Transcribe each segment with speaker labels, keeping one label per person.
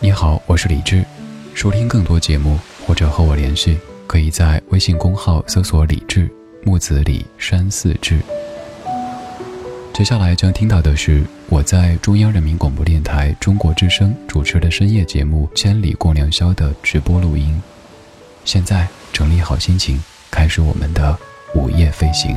Speaker 1: 你好，我是李志。收听更多节目或者和我联系，可以在微信公号搜索“李志木子李山寺志”。接下来将听到的是我在中央人民广播电台中国之声主持的深夜节目《千里共良宵》的直播录音。现在整理好心情，开始我们的午夜飞行。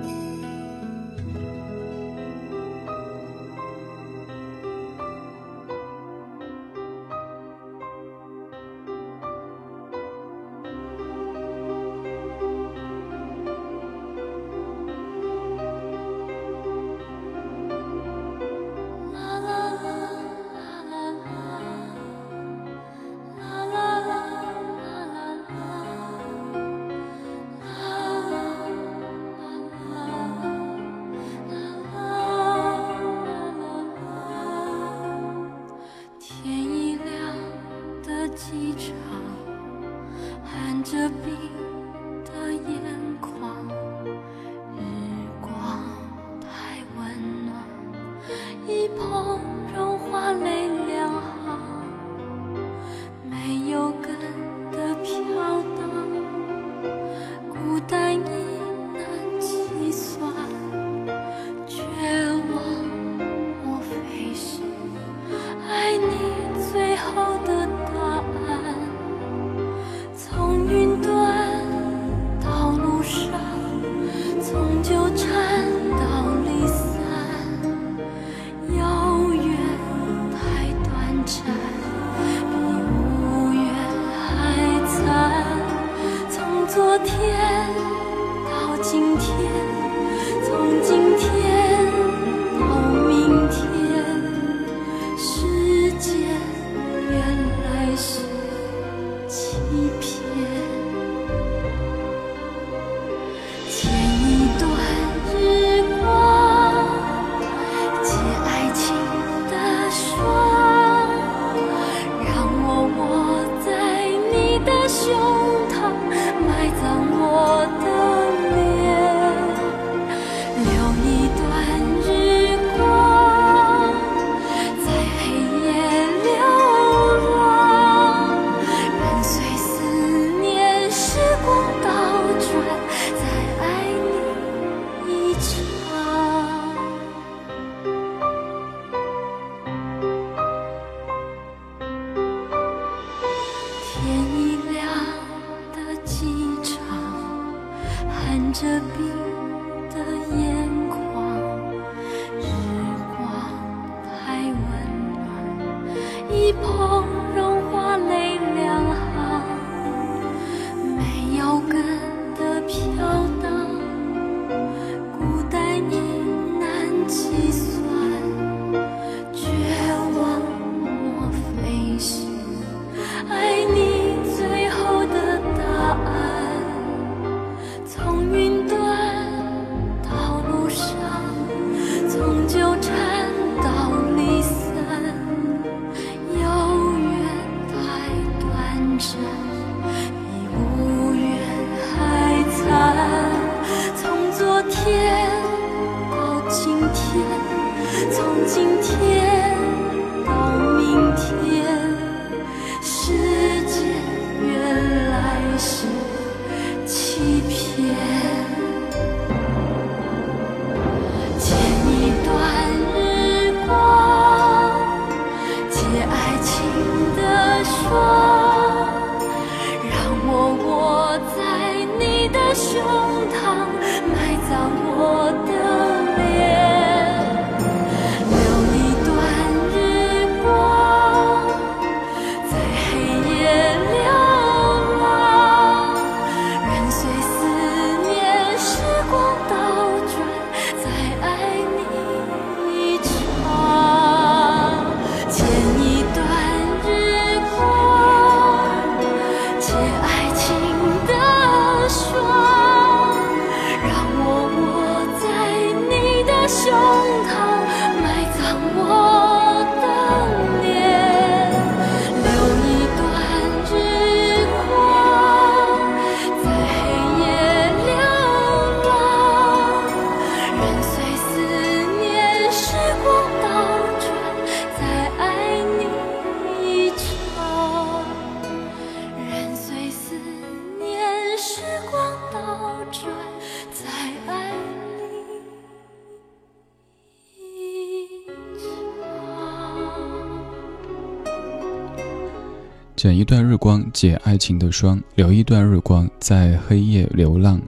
Speaker 1: 剪一段日光，解爱情的霜，留一段日光，在黑夜流浪。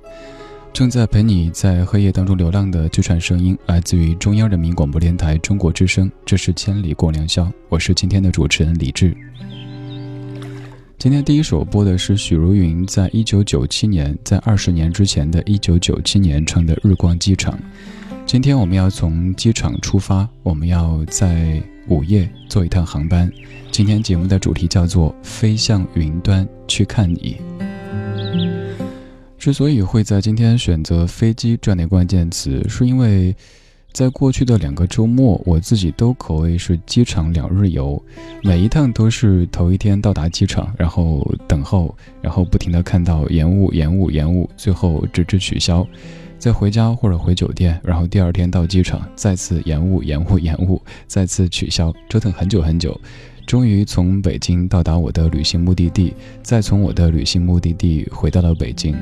Speaker 1: 正在陪你在黑夜当中流浪的这串声音，来自于中央人民广播电台中国之声。这是千里共良宵，我是今天的主持人李志。今天第一首播的是许茹芸在一九九七年，在二十年之前的一九九七年唱的《日光机场》。今天我们要从机场出发，我们要在午夜坐一趟航班。今天节目的主题叫做“飞向云端去看你”。之所以会在今天选择飞机这样的关键词，是因为在过去的两个周末，我自己都可谓是机场两日游，每一趟都是头一天到达机场，然后等候，然后不停的看到延误、延误、延误，最后直至取消。再回家或者回酒店，然后第二天到机场，再次延误、延误、延误，再次取消，折腾很久很久，终于从北京到达我的旅行目的地，再从我的旅行目的地回到了北京。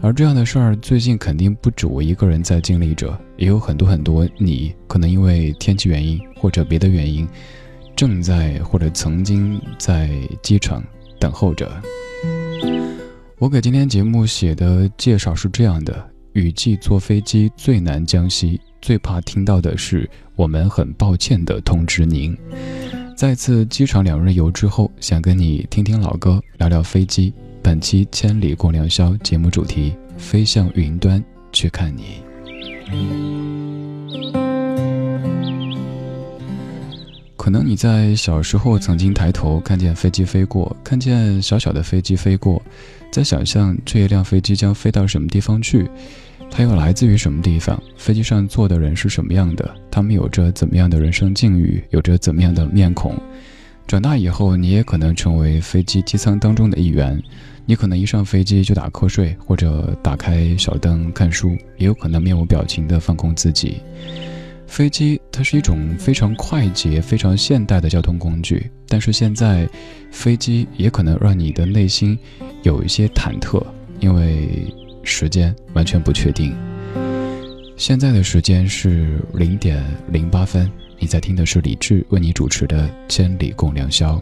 Speaker 1: 而这样的事儿，最近肯定不止我一个人在经历着，也有很多很多你可能因为天气原因或者别的原因，正在或者曾经在机场等候着。我给今天节目写的介绍是这样的。雨季坐飞机最难江西，最怕听到的是“我们很抱歉的通知您”。再次机场两日游之后，想跟你听听老歌，聊聊飞机。本期《千里共良宵》节目主题：飞向云端去看你。可能你在小时候曾经抬头看见飞机飞过，看见小小的飞机飞过，在想象这一辆飞机将飞到什么地方去。它又来自于什么地方？飞机上坐的人是什么样的？他们有着怎么样的人生境遇？有着怎么样的面孔？长大以后，你也可能成为飞机机舱当中的一员。你可能一上飞机就打瞌睡，或者打开小灯看书，也有可能面无表情地放空自己。飞机它是一种非常快捷、非常现代的交通工具，但是现在，飞机也可能让你的内心有一些忐忑，因为。时间完全不确定。现在的时间是零点零八分，你在听的是李志为你主持的《千里共良宵》。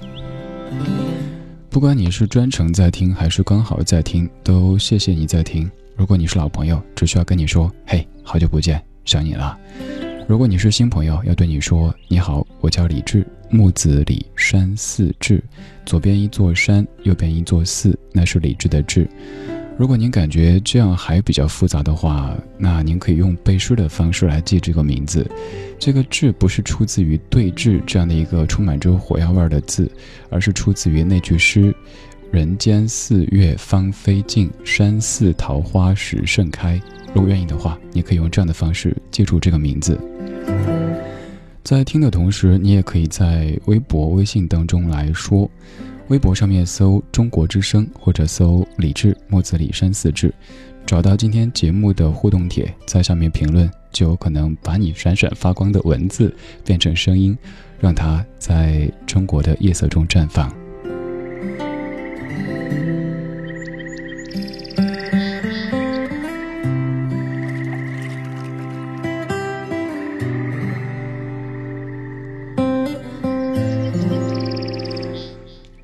Speaker 1: 不管你是专程在听还是刚好在听，都谢谢你在听。如果你是老朋友，只需要跟你说：“嘿，好久不见，想你了。”如果你是新朋友，要对你说：“你好，我叫李志，木子李，山寺志，左边一座山，右边一座寺，那是李志的志。”如果您感觉这样还比较复杂的话，那您可以用背诗的方式来记这个名字。这个“志”不是出自于“对峙”这样的一个充满着火药味的字，而是出自于那句诗：“人间四月芳菲尽，山寺桃花始盛开。”如果愿意的话，你可以用这样的方式记住这个名字。在听的同时，你也可以在微博、微信当中来说。微博上面搜“中国之声”或者搜“李志木子李山四志”，找到今天节目的互动帖，在下面评论，就有可能把你闪闪发光的文字变成声音，让它在中国的夜色中绽放。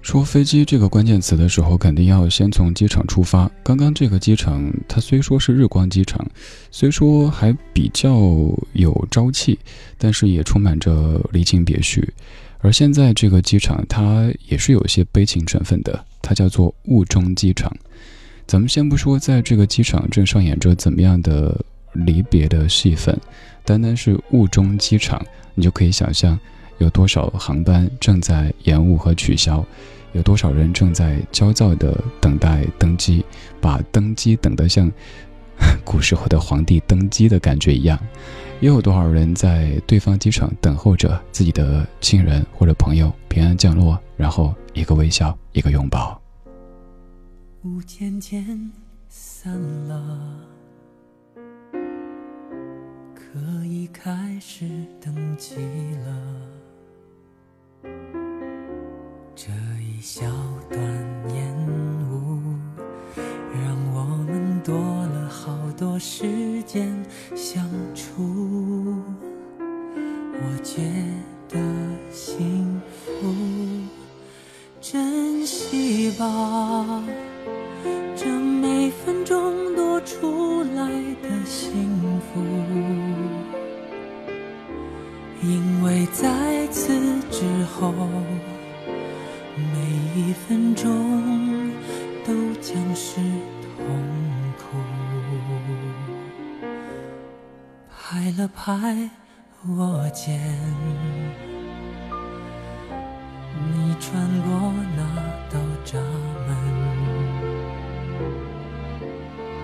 Speaker 1: 说飞机这个关键词的时候，肯定要先从机场出发。刚刚这个机场，它虽说是日光机场，虽说还比较有朝气，但是也充满着离情别绪。而现在这个机场，它也是有一些悲情成分的，它叫做雾中机场。咱们先不说在这个机场正上演着怎么样的离别的戏份，单单是雾中机场，你就可以想象有多少航班正在延误和取消。有多少人正在焦躁的等待登机，把登机等得像 古时候的皇帝登基的感觉一样？又有多少人在对方机场等候着自己的亲人或者朋友平安降落，然后一个微笑，一个拥抱？
Speaker 2: 雾渐渐散了，可以开始登机了。这一小段烟雾，让我们多了好多时间相处。我觉得幸福，珍惜。吧，这每分钟多出来的幸福，因为在此之后，一分钟都将是痛苦。拍了拍我肩。你穿过那道闸门，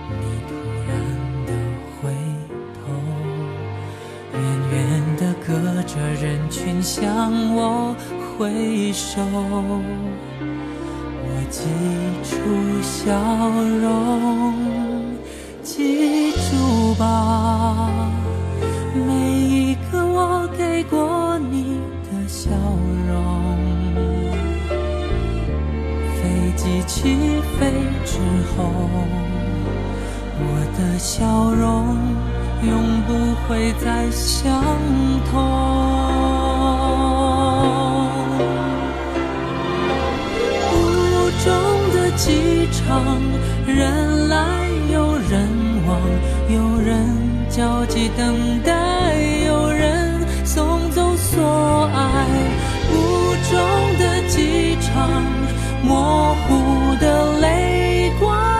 Speaker 2: 你突然的回头，远远的隔着人群向我挥手，记住笑容，记住吧，每一个我给过你的笑容。飞机起飞之后，我的笑容永不会再相同。机场，人来又人往，有人焦急等待，有人送走所爱。雾中的机场。模糊的泪光，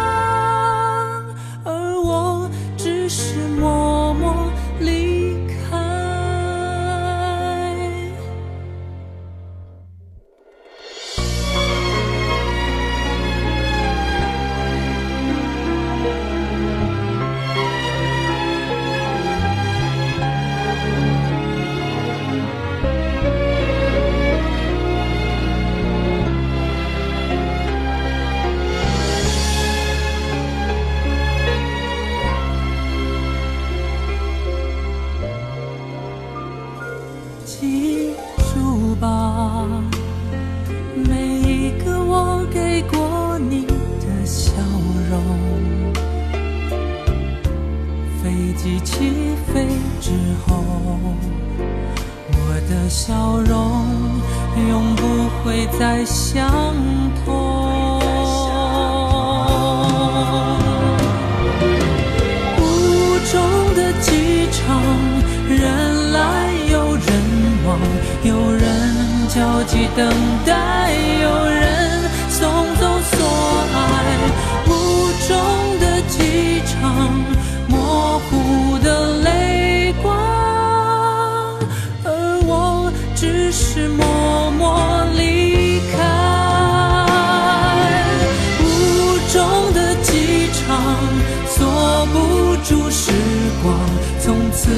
Speaker 2: 似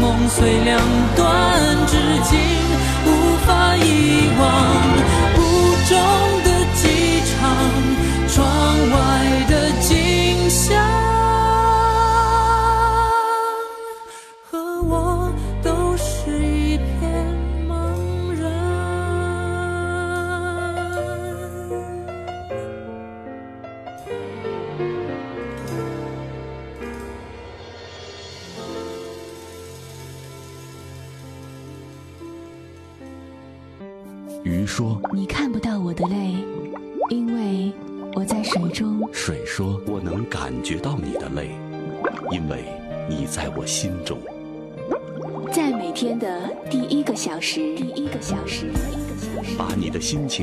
Speaker 2: 梦碎两段，至今无法遗忘。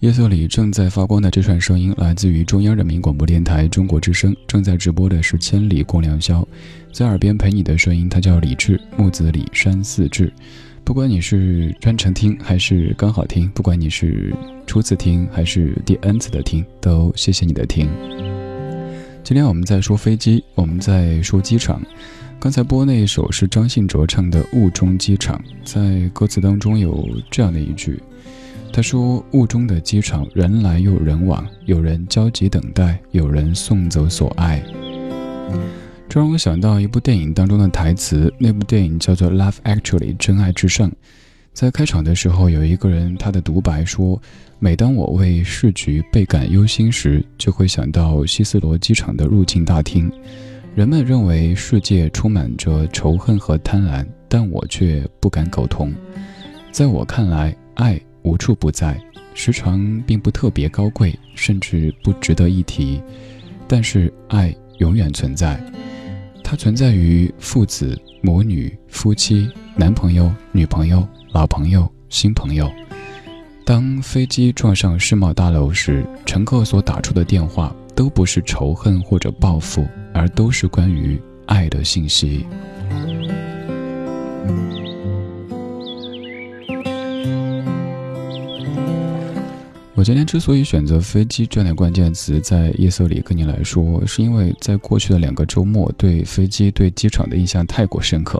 Speaker 1: 夜色里正在发光的这串声音，来自于中央人民广播电台中国之声。正在直播的是《千里共良宵》，在耳边陪你的声音，它叫李志，木子李，山寺志。不管你是专程听还是刚好听，不管你是初次听还是第 N 次的听，都谢谢你的听。今天我们在说飞机，我们在说机场。刚才播那一首是张信哲唱的《雾中机场》，在歌词当中有这样的一句。他说：“雾中的机场，人来又人往，有人焦急等待，有人送走所爱。”这让我想到一部电影当中的台词，那部电影叫做《Love Actually》，真爱至上。在开场的时候，有一个人他的独白说：“每当我为市局倍感忧心时，就会想到希斯罗机场的入境大厅。人们认为世界充满着仇恨和贪婪，但我却不敢苟同。在我看来，爱无处不在，时常并不特别高贵，甚至不值得一提，但是爱永远存在。”它存在于父子、母女、夫妻、男朋友、女朋友、老朋友、新朋友。当飞机撞上世贸大楼时，乘客所打出的电话都不是仇恨或者报复，而都是关于爱的信息。我今天之所以选择飞机这样的关键词在夜色里跟你来说，是因为在过去的两个周末对飞机、对机场的印象太过深刻。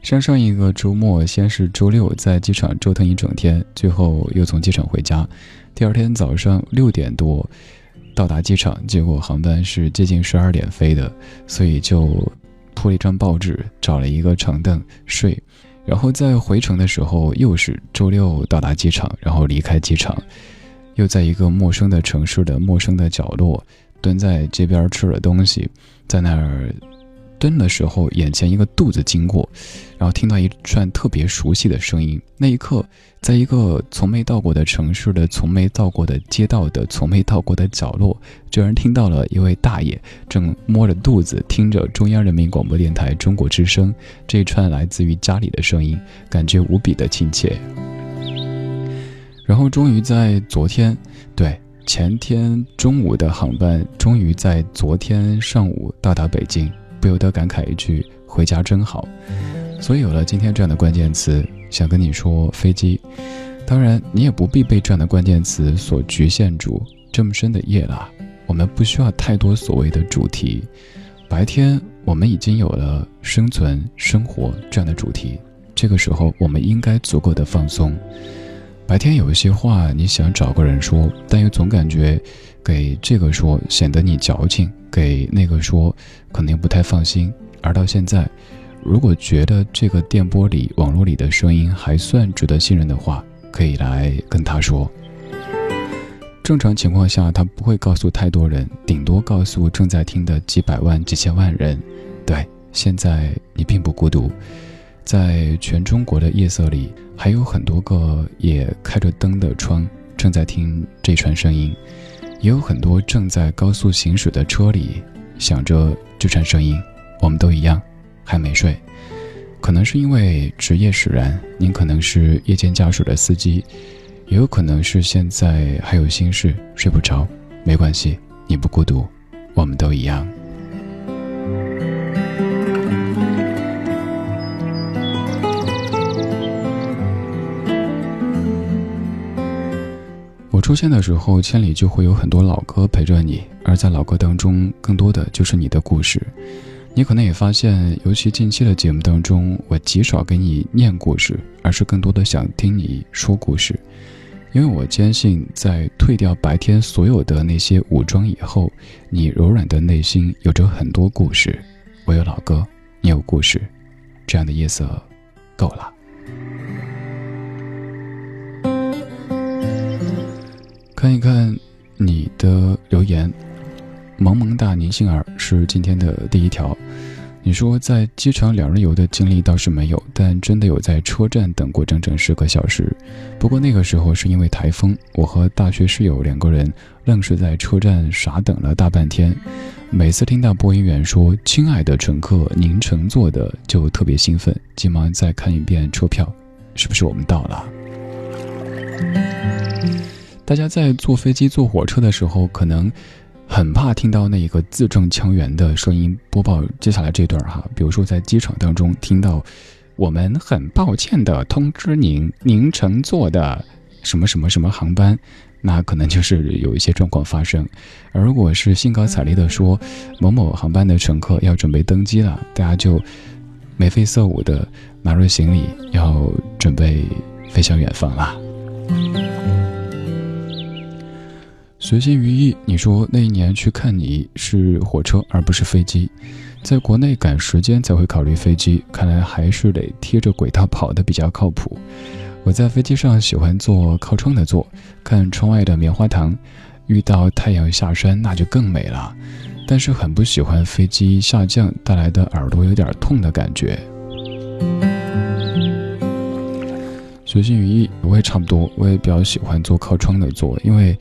Speaker 1: 上上一个周末，先是周六在机场折腾一整天，最后又从机场回家。第二天早上六点多到达机场，结果航班是接近十二点飞的，所以就铺了一张报纸，找了一个长凳睡。然后在回程的时候，又是周六到达机场，然后离开机场。又在一个陌生的城市的陌生的角落，蹲在街边吃了东西，在那儿蹲的时候，眼前一个肚子经过，然后听到一串特别熟悉的声音。那一刻，在一个从没到过的城市的、从没到过的街道的、从没到过的角落，居然听到了一位大爷正摸着肚子听着中央人民广播电台中国之声这一串来自于家里的声音，感觉无比的亲切。然后终于在昨天，对前天中午的航班，终于在昨天上午到达北京，不由得感慨一句：“回家真好。”所以有了今天这样的关键词，想跟你说飞机。当然，你也不必被这样的关键词所局限住。这么深的夜了，我们不需要太多所谓的主题。白天我们已经有了生存、生活这样的主题，这个时候我们应该足够的放松。白天有一些话你想找个人说，但又总感觉给这个说显得你矫情，给那个说可能又不太放心。而到现在，如果觉得这个电波里、网络里的声音还算值得信任的话，可以来跟他说。正常情况下，他不会告诉太多人，顶多告诉正在听的几百万、几千万人。对，现在你并不孤独。在全中国的夜色里，还有很多个也开着灯的窗正在听这串声音，也有很多正在高速行驶的车里想着这串声音。我们都一样，还没睡。可能是因为职业使然，您可能是夜间驾驶的司机，也有可能是现在还有心事睡不着。没关系，你不孤独，我们都一样。出现的时候，千里就会有很多老歌陪着你，而在老歌当中，更多的就是你的故事。你可能也发现，尤其近期的节目当中，我极少给你念故事，而是更多的想听你说故事。因为我坚信，在退掉白天所有的那些武装以后，你柔软的内心有着很多故事。我有老歌，你有故事，这样的夜色够了。看一看你的留言，萌萌哒宁心儿是今天的第一条。你说在机场两日游的经历倒是没有，但真的有在车站等过整整十个小时。不过那个时候是因为台风，我和大学室友两个人愣是在车站傻等了大半天。每次听到播音员说“亲爱的乘客，您乘坐的”，就特别兴奋，急忙再看一遍车票，是不是我们到了？大家在坐飞机、坐火车的时候，可能很怕听到那一个字正腔圆的声音播报接下来这段哈。比如说在机场当中听到“我们很抱歉的通知您，您乘坐的什么什么什么航班”，那可能就是有一些状况发生。而如果是兴高采烈的说“某某航班的乘客要准备登机了”，大家就眉飞色舞的拿着行李要准备飞向远方了。随心于意，你说那一年去看你是火车而不是飞机。在国内赶时间才会考虑飞机，看来还是得贴着轨道跑的比较靠谱。我在飞机上喜欢坐靠窗的座，看窗外的棉花糖，遇到太阳下山那就更美了。但是很不喜欢飞机下降带来的耳朵有点痛的感觉。随心于意，我也差不多，我也比较喜欢坐靠窗的座，因为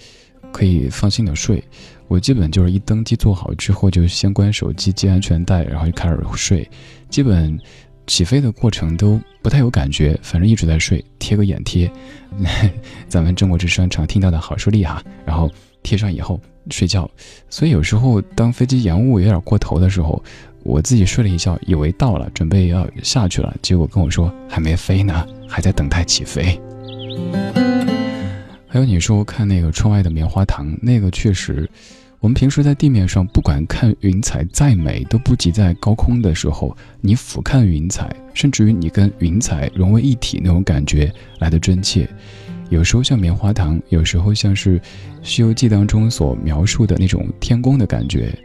Speaker 1: 可以放心的睡。我基本就是一登机坐好之后，就先关手机、系安全带，然后就开始睡。基本起飞的过程都不太有感觉，反正一直在睡，贴个眼贴，咱们中国之声常听到的好视力哈。然后贴上以后睡觉。所以有时候当飞机延误有点过头的时候，我自己睡了一觉，以为到了，准备要下去了，结果跟我说还没飞呢，还在等待起飞。还有你说看那个窗外的棉花糖，那个确实，我们平时在地面上不管看云彩再美，都不及在高空的时候，你俯瞰云彩，甚至于你跟云彩融为一体那种感觉来的真切。有时候像棉花糖，有时候像是《西游记》当中所描述的那种天宫的感觉。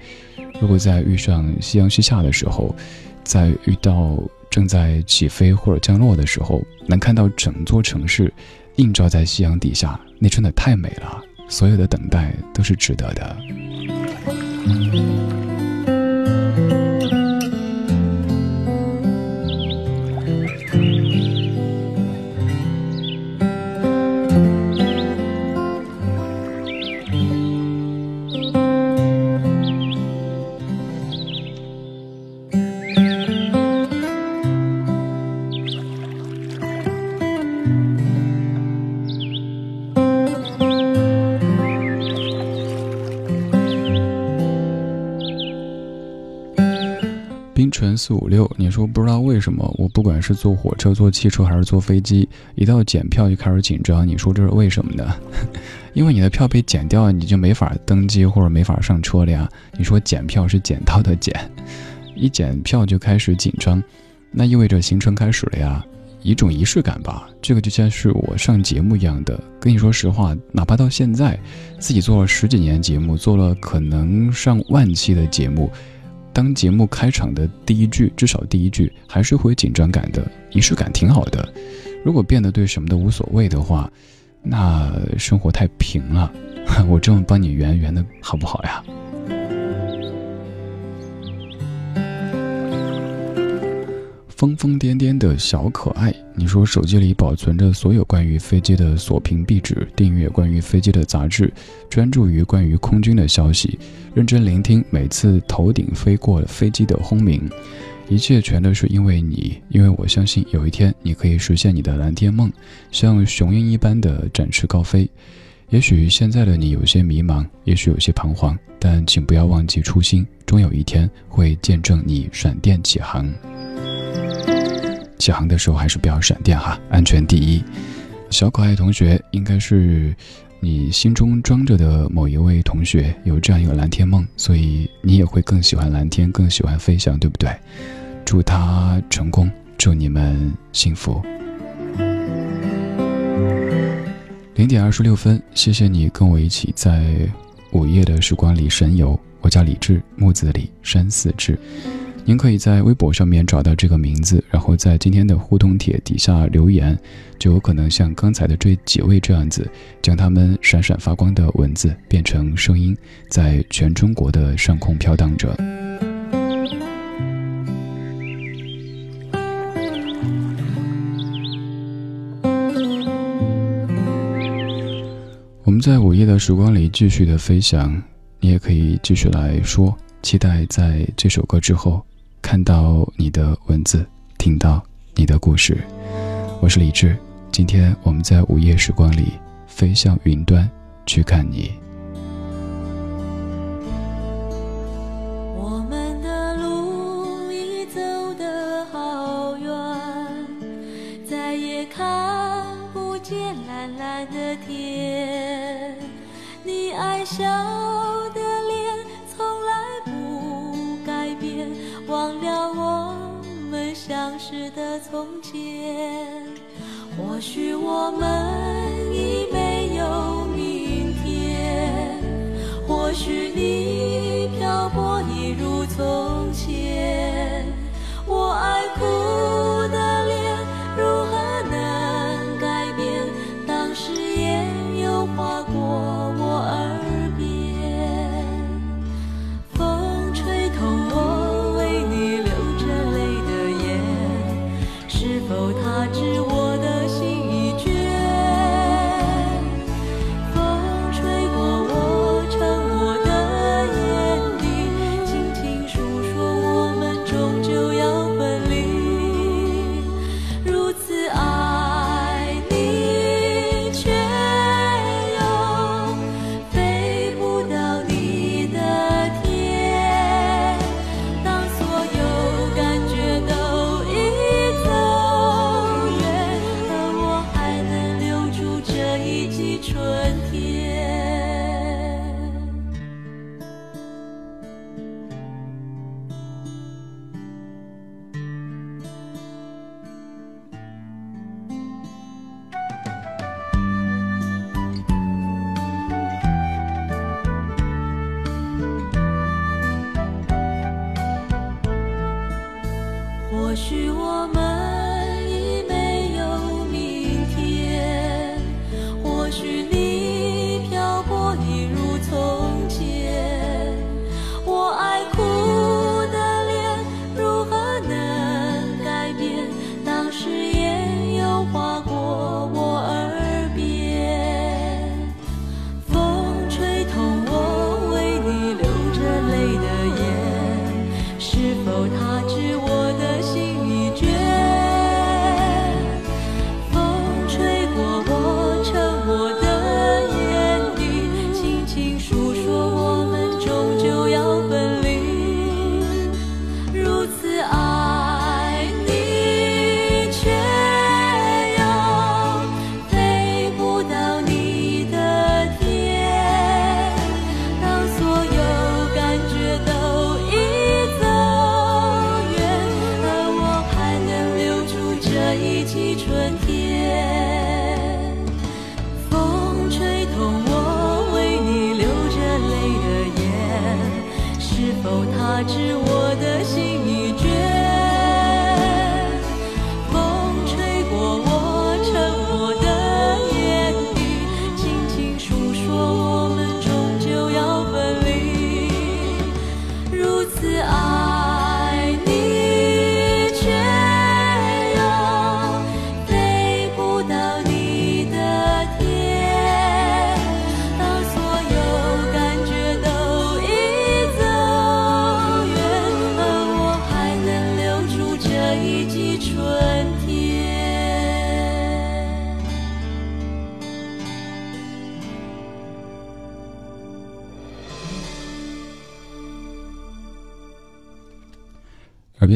Speaker 1: 如果在遇上夕阳西下的时候，在遇到正在起飞或者降落的时候，能看到整座城市。映照在夕阳底下，你真的太美了。所有的等待都是值得的。五六，你说不知道为什么，我不管是坐火车、坐汽车还是坐飞机，一到检票就开始紧张。你说这是为什么呢？因为你的票被剪掉，你就没法登机或者没法上车了呀。你说检票是剪刀的检，一检票就开始紧张，那意味着行程开始了呀，一种仪式感吧。这个就像是我上节目一样的。跟你说实话，哪怕到现在自己做了十几年节目，做了可能上万期的节目。当节目开场的第一句，至少第一句还是会紧张感的，仪式感挺好的。如果变得对什么都无所谓的话，那生活太平了。我这么帮你圆圆的好不好呀？疯疯癫癫的小可爱，你说手机里保存着所有关于飞机的锁屏壁纸，订阅关于飞机的杂志，专注于关于空军的消息，认真聆听每次头顶飞过飞机的轰鸣，一切全都是因为你，因为我相信有一天你可以实现你的蓝天梦，像雄鹰一般的展翅高飞。也许现在的你有些迷茫，也许有些彷徨，但请不要忘记初心，终有一天会见证你闪电起航。起航的时候还是不要闪电哈，安全第一。小可爱同学应该是你心中装着的某一位同学，有这样一个蓝天梦，所以你也会更喜欢蓝天，更喜欢飞翔，对不对？祝他成功，祝你们幸福。零点二十六分，谢谢你跟我一起在午夜的时光里神游。我叫李志，木子李，山寺志。您可以在微博上面找到这个名字，然后在今天的互动帖底下留言，就有可能像刚才的这几位这样子，将他们闪闪发光的文字变成声音，在全中国的上空飘荡着。我们在午夜的时光里继续的飞翔，你也可以继续来说，期待在这首歌之后。看到你的文字，听到你的故事，我是李志。今天我们在午夜时光里飞向云端，去看你。
Speaker 2: 从前，或许我们已没有明天，或许你漂泊一如从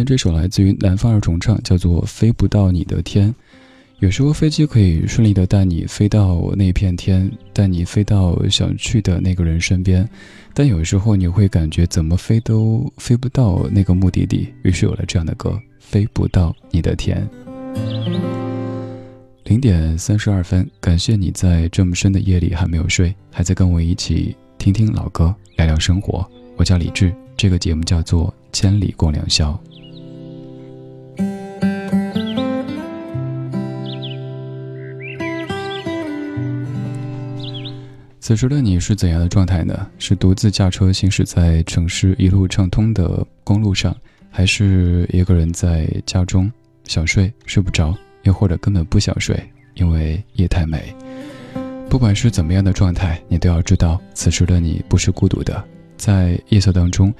Speaker 1: 这首来自于南方二重唱，叫做《飞不到你的天》。有时候飞机可以顺利的带你飞到那片天，带你飞到想去的那个人身边，但有时候你会感觉怎么飞都飞不到那个目的地，于是有了这样的歌《飞不到你的天》。零点三十二分，感谢你在这么深的夜里还没有睡，还在跟我一起听听老歌，聊聊生活。我叫李志，这个节目叫做《千里共良宵》。此时的你是怎样的状态呢？是独自驾车行驶在城市一路畅通的公路上，还是一个人在家中想睡睡不着，又或者根本不想睡，因为夜太美？不管是怎么样的状态，你都要知道，此时的你不是孤独的，在夜色当中，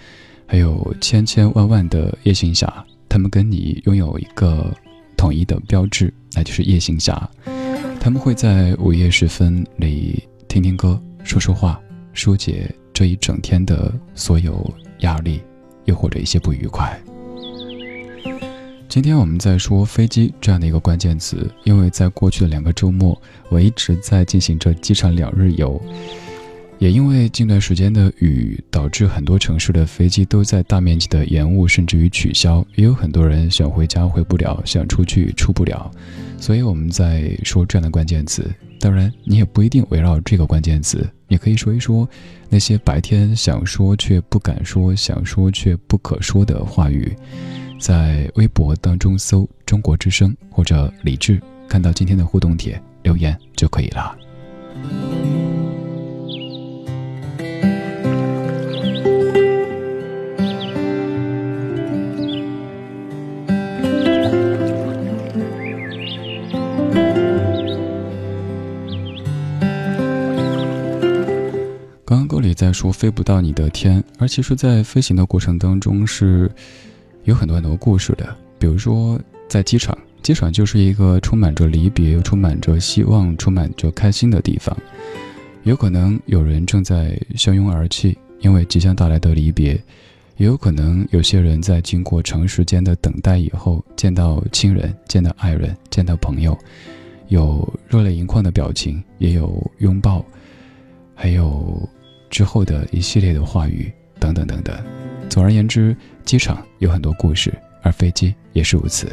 Speaker 1: 还有千千万万的夜行侠，他们跟你拥有一个统一的标志，那就是夜行侠。他们会在午夜时分里听听歌，说说话，疏解这一整天的所有压力，又或者一些不愉快。今天我们在说飞机这样的一个关键词，因为在过去的两个周末，我一直在进行着机场两日游。也因为近段时间的雨，导致很多城市的飞机都在大面积的延误，甚至于取消。也有很多人想回家回不了，想出去出不了。所以我们在说这样的关键词。当然，你也不一定围绕这个关键词，你可以说一说那些白天想说却不敢说、想说却不可说的话语。在微博当中搜“中国之声”或者“李智”，看到今天的互动帖留言就可以了。说飞不到你的天，而其实，在飞行的过程当中是有很多很多故事的。比如说，在机场，机场就是一个充满着离别、又充满着希望、充满着开心的地方。有可能有人正在相拥而泣，因为即将到来的离别；也有可能有些人在经过长时间的等待以后，见到亲人、见到爱人、见到朋友；有热泪盈眶的表情，也有拥抱，还有之后的一系列的话语，等等等等。总而言之，机场有很多故事，而飞机也是如此。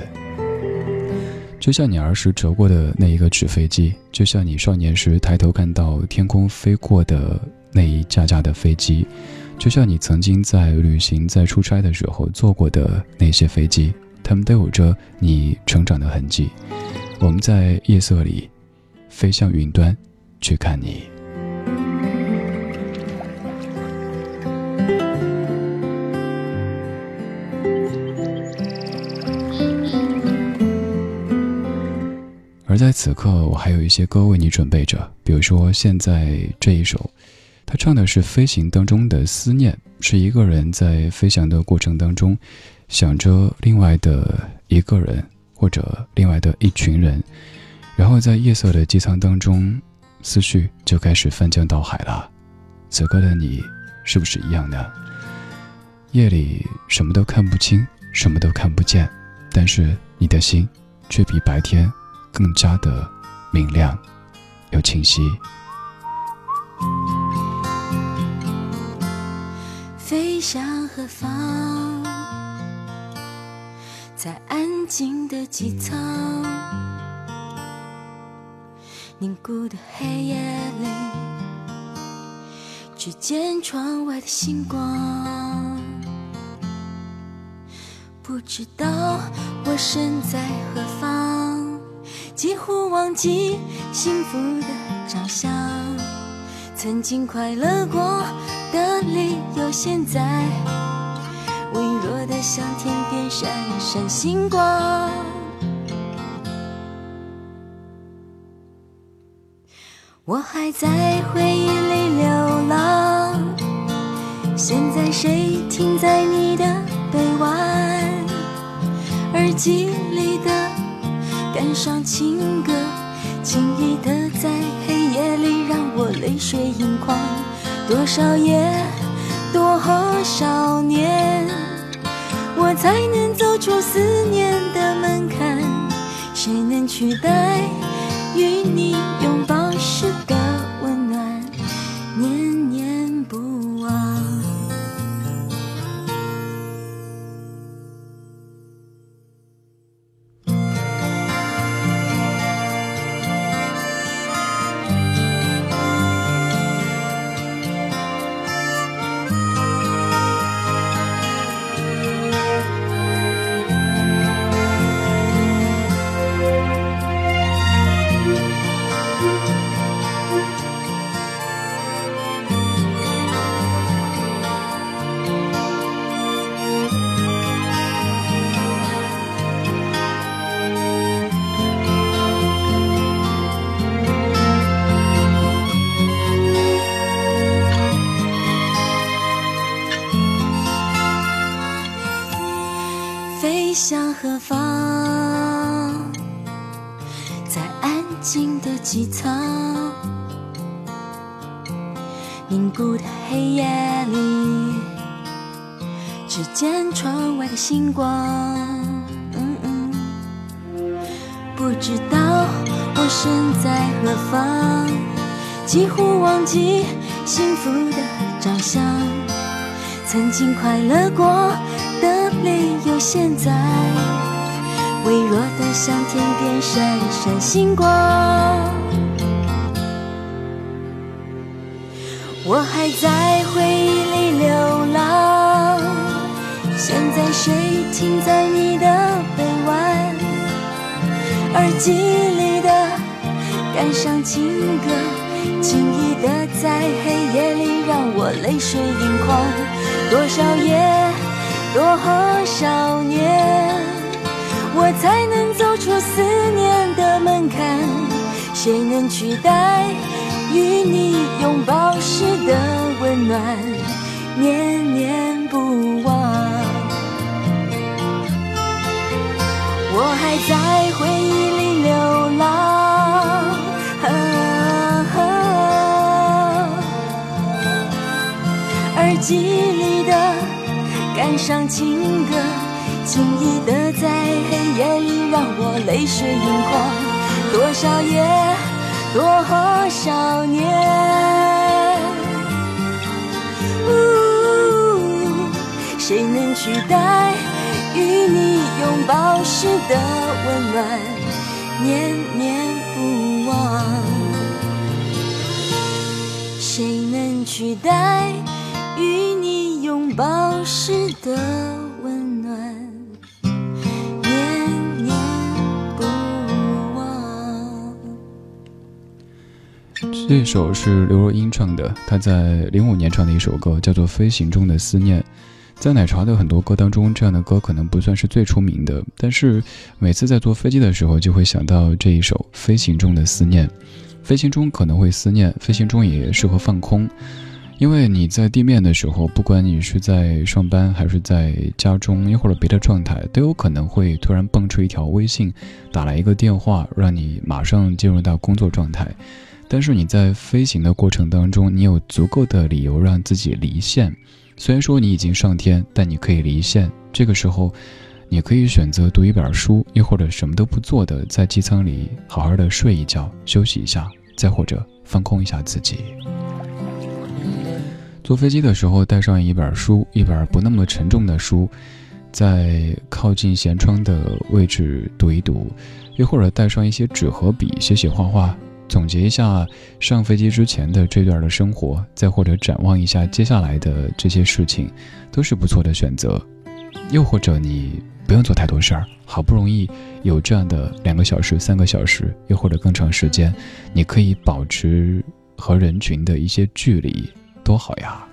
Speaker 1: 就像你儿时折过的那一个纸飞机，就像你少年时抬头看到天空飞过的那一架架的飞机，就像你曾经在旅行、在出差的时候坐过的那些飞机，它们都有着你成长的痕迹。我们在夜色里飞向云端，去看你。而在此刻，我还有一些歌为你准备着，比如说现在这一首，他唱的是飞行当中的思念，是一个人在飞翔的过程当中，想着另外的一个人或者另外的一群人，然后在夜色的机舱当中，思绪就开始翻江倒海了。此刻的你，是不是一样的？夜里什么都看不清，什么都看不见，但是你的心却比白天。更加的明亮又清晰。
Speaker 3: 飞向何方？在安静的机舱，凝固的黑夜里，只见窗外的星光。不知道我身在何方。几乎忘记幸福的长相，曾经快乐过的理由，现在微弱的像天边闪闪星光。我还在回忆里流浪，现在谁停在你的臂弯？耳机里的。感伤情歌，轻易的在黑夜里让我泪水盈眶。多少夜，多少年，我才能走出思念的门槛？谁能取代与你拥抱时想，曾经快乐过。的理由，现在微弱的像天边闪闪星光。我还在回忆里流浪，现在谁停在你的臂弯？耳机里的感伤情歌，轻易的在黑夜里让我泪水盈眶。多少夜。多少年，我才能走出思念的门槛？谁能取代与你拥抱时的温暖？念念不忘。我还在耳机里的。感伤情歌，轻易的在黑夜里让我泪水盈眶。
Speaker 4: 多少夜，多少年。谁能取代与你拥抱时的温暖，念念不忘？谁能取代与你拥抱时的温暖，念念不忘？
Speaker 1: 这首是刘若英唱的，她在零五年唱的一首歌，叫做《飞行中的思念》。在奶茶的很多歌当中，这样的歌可能不算是最出名的，但是每次在坐飞机的时候，就会想到这一首《飞行中的思念》。飞行中可能会思念，飞行中也适合放空，因为你在地面的时候，不管你是在上班还是在家中，又或者别的状态，都有可能会突然蹦出一条微信，打来一个电话，让你马上进入到工作状态。但是你在飞行的过程当中，你有足够的理由让自己离线。虽然说你已经上天，但你可以离线。这个时候，你可以选择读一本书，又或者什么都不做的，在机舱里好好的睡一觉，休息一下，再或者放空一下自己。坐飞机的时候，带上一本书，一本不那么沉重的书，在靠近舷窗的位置读一读，又或者带上一些纸和笔，写写画画。总结一下上飞机之前的这段的生活，再或者展望一下接下来的这些事情，都是不错的选择。又或者你不用做太多事儿，好不容易有这样的两个小时、三个小时，又或者更长时间，你可以保持和人群的一些距离，多好呀！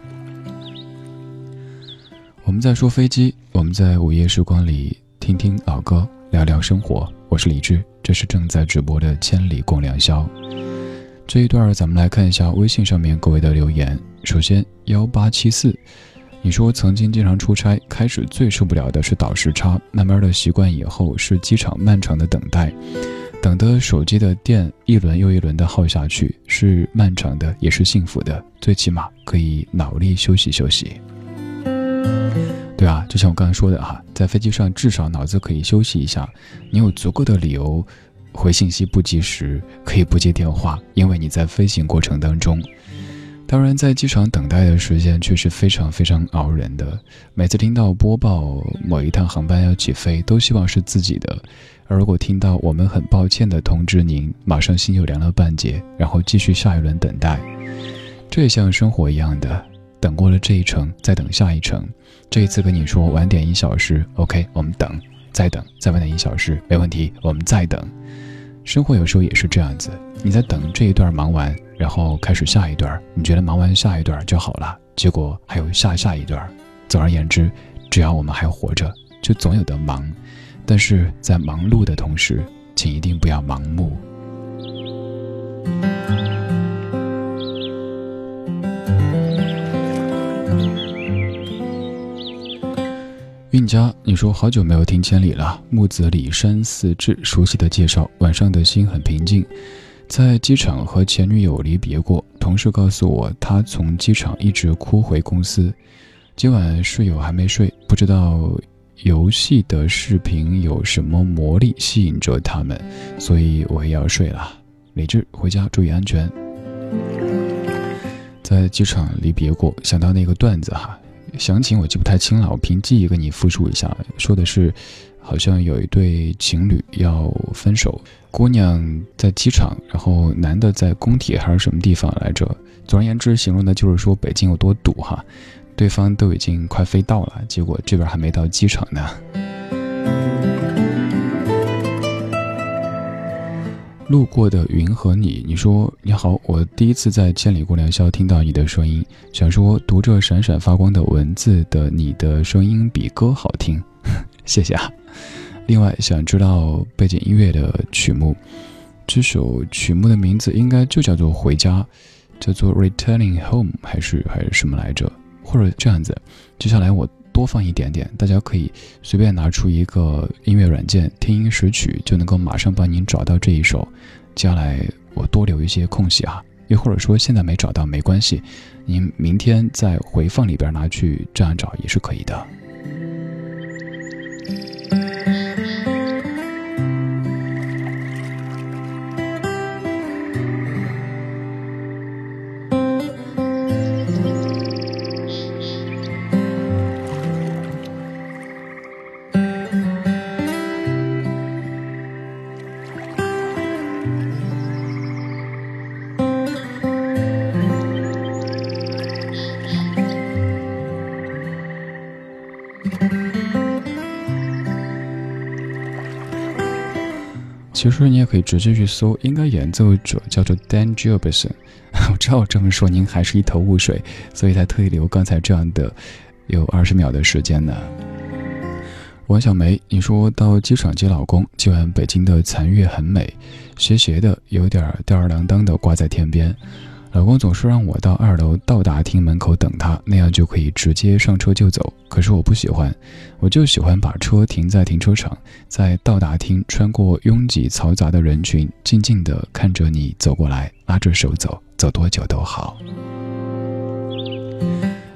Speaker 1: 我们在说飞机，我们在午夜时光里听听老歌，聊聊生活。我是李志，这是正在直播的《千里共良宵》。这一段咱们来看一下微信上面各位的留言。首先，幺八七四，你说曾经经常出差，开始最受不了的是倒时差，慢慢的习惯以后是机场漫长的等待，等的手机的电一轮又一轮的耗下去，是漫长的，也是幸福的，最起码可以脑力休息休息。对啊，就像我刚才说的哈，在飞机上至少脑子可以休息一下，你有足够的理由回信息不及时，可以不接电话，因为你在飞行过程当中。当然，在机场等待的时间却是非常非常熬人的。每次听到播报某一趟航班要起飞，都希望是自己的。而如果听到我们很抱歉的通知您，马上心就凉了半截，然后继续下一轮等待。这也像生活一样的，等过了这一程，再等下一程。这一次跟你说晚点一小时，OK，我们等，再等，再晚点一小时，没问题，我们再等。生活有时候也是这样子，你在等这一段忙完，然后开始下一段，你觉得忙完下一段就好了，结果还有下下一段。总而言之，只要我们还活着，就总有的忙。但是在忙碌的同时，请一定不要盲目。韵家，你说好久没有听千里了。木子李山四志熟悉的介绍，晚上的心很平静。在机场和前女友离别过，同事告诉我，他从机场一直哭回公司。今晚室友还没睡，不知道游戏的视频有什么魔力吸引着他们，所以我也要睡了。李志，回家注意安全。在机场离别过，想到那个段子哈。详情我记不太清了，我凭记忆跟你复述一下。说的是，好像有一对情侣要分手，姑娘在机场，然后男的在工体还是什么地方来着？总而言之，形容的就是说北京有多堵哈，对方都已经快飞到了，结果这边还没到机场呢。路过的云和你，你说你好，我第一次在千里共良宵听到你的声音，想说读着闪闪发光的文字的你的声音比歌好听，谢谢啊。另外想知道背景音乐的曲目，这首曲目的名字应该就叫做回家，叫做 Returning Home 还是还是什么来着？或者这样子，接下来我。多放一点点，大家可以随便拿出一个音乐软件听音识曲，就能够马上帮您找到这一首。接下来我多留一些空隙啊，又或者说现在没找到没关系，您明天在回放里边拿去这样找也是可以的。其实你也可以直接去搜，应该演奏者叫做 Dan Gibson。我知道这么说您还是一头雾水，所以才特意留刚才这样的有二十秒的时间呢。王小梅，你说到机场接老公，今晚北京的残月很美，斜斜的，有点吊儿郎当的挂在天边。老公总是让我到二楼到达厅门口等他，那样就可以直接上车就走。可是我不喜欢，我就喜欢把车停在停车场，在到达厅穿过拥挤嘈杂的人群，静静地看着你走过来，拉着手走，走多久都好。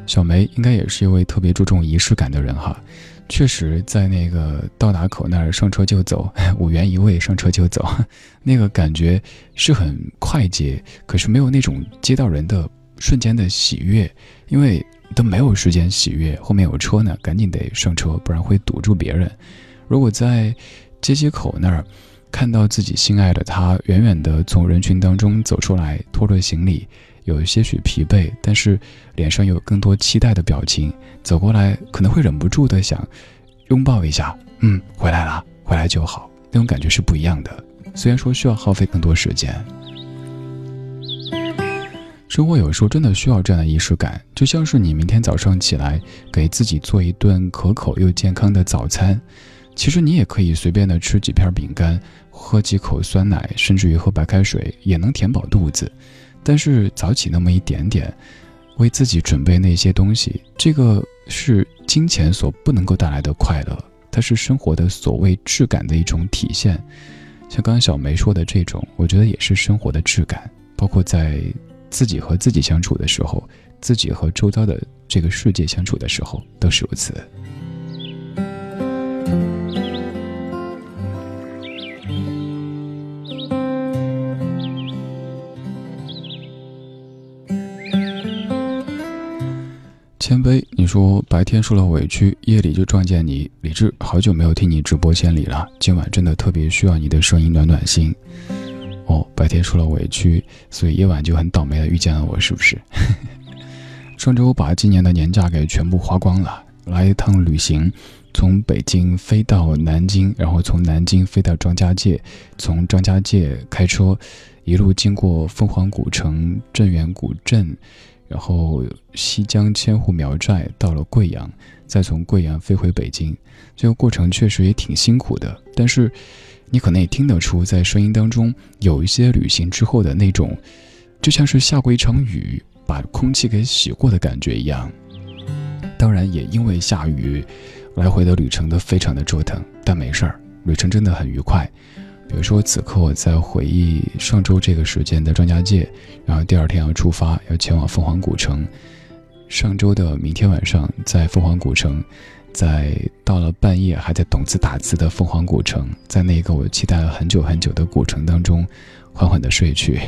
Speaker 1: 小梅应该也是一位特别注重仪式感的人哈。确实，在那个到达口那儿上车就走，五元一位上车就走，那个感觉是很快捷，可是没有那种接到人的瞬间的喜悦，因为都没有时间喜悦，后面有车呢，赶紧得上车，不然会堵住别人。如果在接机口那儿看到自己心爱的他远远的从人群当中走出来，拖着行李。有些许疲惫，但是脸上有更多期待的表情。走过来，可能会忍不住的想拥抱一下。嗯，回来了，回来就好。那种感觉是不一样的。虽然说需要耗费更多时间，生活有时候真的需要这样的仪式感，就像是你明天早上起来给自己做一顿可口又健康的早餐。其实你也可以随便的吃几片饼干，喝几口酸奶，甚至于喝白开水，也能填饱肚子。但是早起那么一点点，为自己准备那些东西，这个是金钱所不能够带来的快乐，它是生活的所谓质感的一种体现。像刚刚小梅说的这种，我觉得也是生活的质感，包括在自己和自己相处的时候，自己和周遭的这个世界相处的时候，都是如此。谦卑，你说白天受了委屈，夜里就撞见你。李志，好久没有听你直播间里了，今晚真的特别需要你的声音暖暖心。哦，白天受了委屈，所以夜晚就很倒霉的遇见了我，是不是？上周把今年的年假给全部花光了，来一趟旅行，从北京飞到南京，然后从南京飞到张家界，从张家界开车一路经过凤凰古城、镇远古镇。然后西江千户苗寨到了贵阳，再从贵阳飞回北京，这个过程确实也挺辛苦的。但是，你可能也听得出，在声音当中有一些旅行之后的那种，就像是下过一场雨，把空气给洗过的感觉一样。当然，也因为下雨，来回的旅程都非常的折腾，但没事儿，旅程真的很愉快。比如说，此刻我在回忆上周这个时间的张家界，然后第二天要出发，要前往凤凰古城。上周的明天晚上在凤凰古城，在到了半夜还在懂字打字的凤凰古城，在那个我期待了很久很久的古城当中，缓缓的睡去。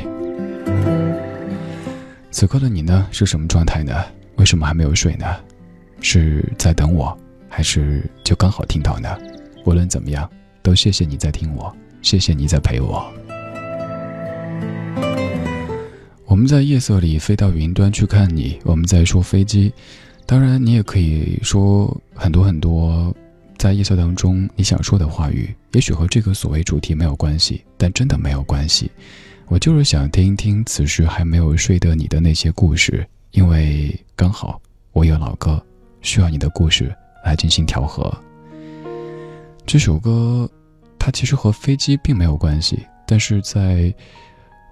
Speaker 1: 此刻的你呢，是什么状态呢？为什么还没有睡呢？是在等我，还是就刚好听到呢？无论怎么样，都谢谢你在听我。谢谢你在陪我。我们在夜色里飞到云端去看你。我们在说飞机，当然你也可以说很多很多，在夜色当中你想说的话语，也许和这个所谓主题没有关系，但真的没有关系。我就是想听一听此时还没有睡的你的那些故事，因为刚好我有老歌，需要你的故事来进行调和。这首歌。它其实和飞机并没有关系，但是在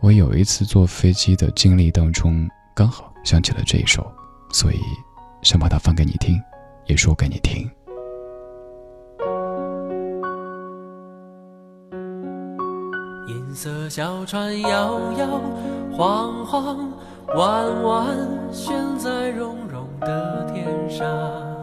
Speaker 1: 我有一次坐飞机的经历当中，刚好想起了这一首，所以想把它放给你听，也说给你听。
Speaker 2: 银色小船摇摇晃晃，弯弯悬在绒绒的天上。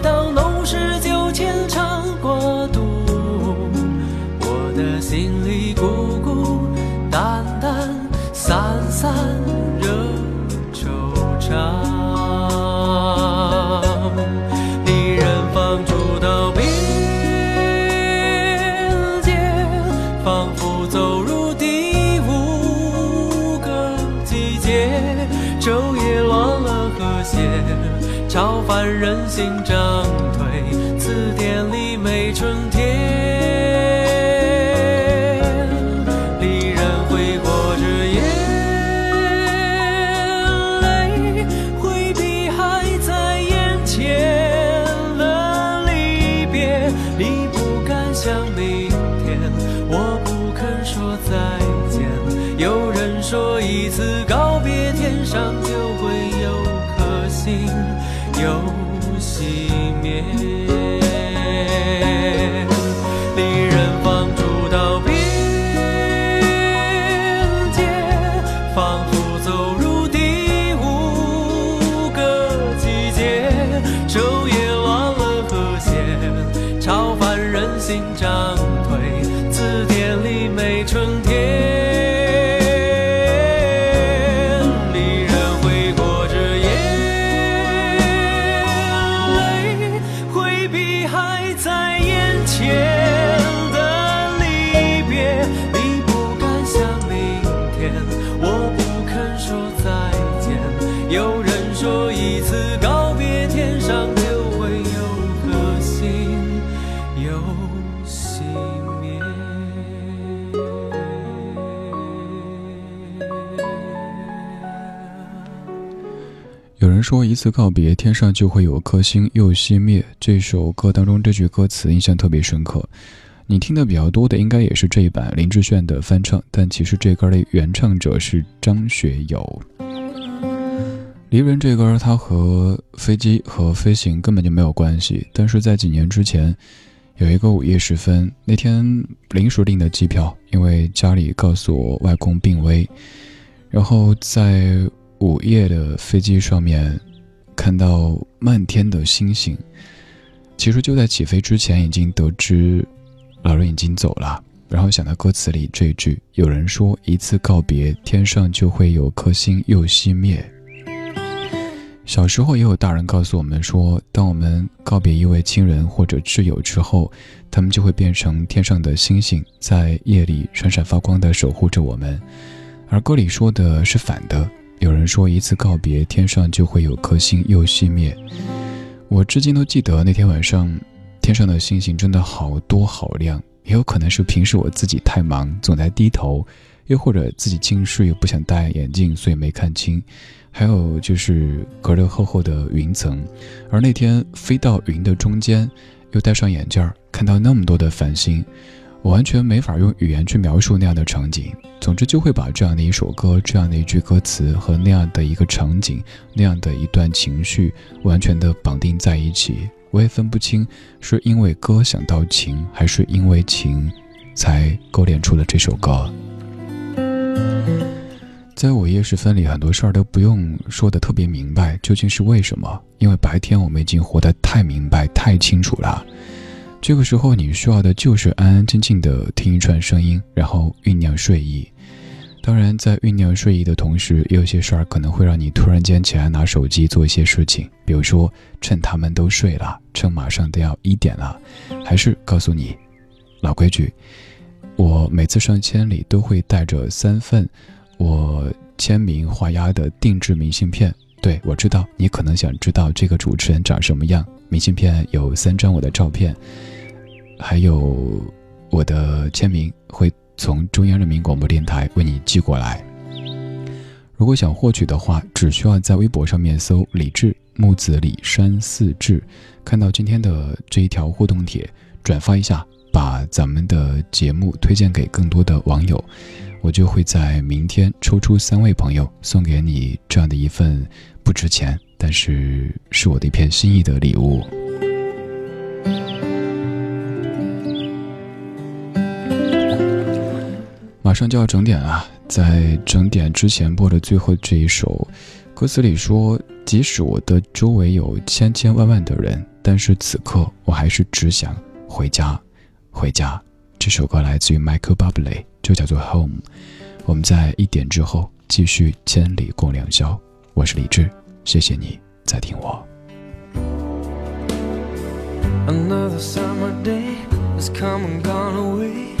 Speaker 2: 人心涨说一次告别，天上就会有颗星又熄灭。
Speaker 1: 这首歌当中这句歌词印象特别深刻。你听的比较多的应该也是这一版林志炫的翻唱，但其实这歌的原唱者是张学友。离人这歌它和飞机和飞行根本就没有关系，但是在几年之前，有一个午夜时分，那天临时订的机票，因为家里告诉我外公病危，然后在午夜的飞机上面看到漫天的星星，其实就在起飞之前已经得知老人已经走了，然后想到歌词里这句：“有人说一次告别，天上就会有颗星又熄灭。”小时候也有大人告诉我们说，当我们告别一位亲人或者挚友之后，他们就会变成天上的星星，在夜里闪闪发光的守护着我们。而歌里说的是反的，有人说一次告别，天上就会有颗星又熄灭。我至今都记得那天晚上，天上的星星真的好多好亮，也有可能是平时我自己太忙，总在低头，又或者自己近视又不想戴眼镜，所以没看清。还有就是隔着厚厚的云层，而那天飞到云的中间，又戴上眼镜儿，看到那么多的繁星，我完全没法用语言去描述那样的场景。总之，就会把这样的一首歌、这样的一句歌词和那样的一个场景、那样的一段情绪，完全的绑定在一起。我也分不清是因为歌想到情，还是因为情才勾连出了这首歌。在午夜时分里，很多事儿都不用说的特别明白，究竟是为什么？因为白天我们已经活得太明白、太清楚了。这个时候，你需要的就是安安静静的听一串声音，然后酝酿睡意。当然，在酝酿睡意的同时，也有些事儿可能会让你突然间起来拿手机做一些事情，比如说趁他们都睡了，趁马上都要一点了，还是告诉你，老规矩，我每次上千里都会带着三份。我签名画押的定制明信片，对我知道你可能想知道这个主持人长什么样。明信片有三张我的照片，还有我的签名，会从中央人民广播电台为你寄过来。如果想获取的话，只需要在微博上面搜“李志木子李山四志”，看到今天的这一条互动帖，转发一下，把咱们的节目推荐给更多的网友。我就会在明天抽出三位朋友，送给你这样的一份不值钱，但是是我的一片心意的礼物。马上就要整点了，在整点之前播的最后这一首，歌词里说：“即使我的周围有千千万万的人，但是此刻我还是只想回家，回家。”这首歌来自于 Michael Bublé。就叫做 home。我们在一点之后继续千里共良宵。我是李志，谢谢你在听我。Another summer day has come and gone away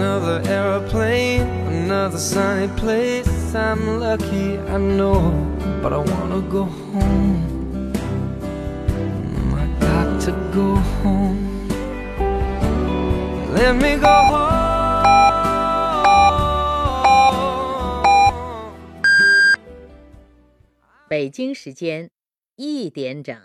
Speaker 1: Another aeroplane, another sunny place. I'm lucky, I know, but I wanna go home. I got to go home. Let me go home.
Speaker 5: 北京时间一点整。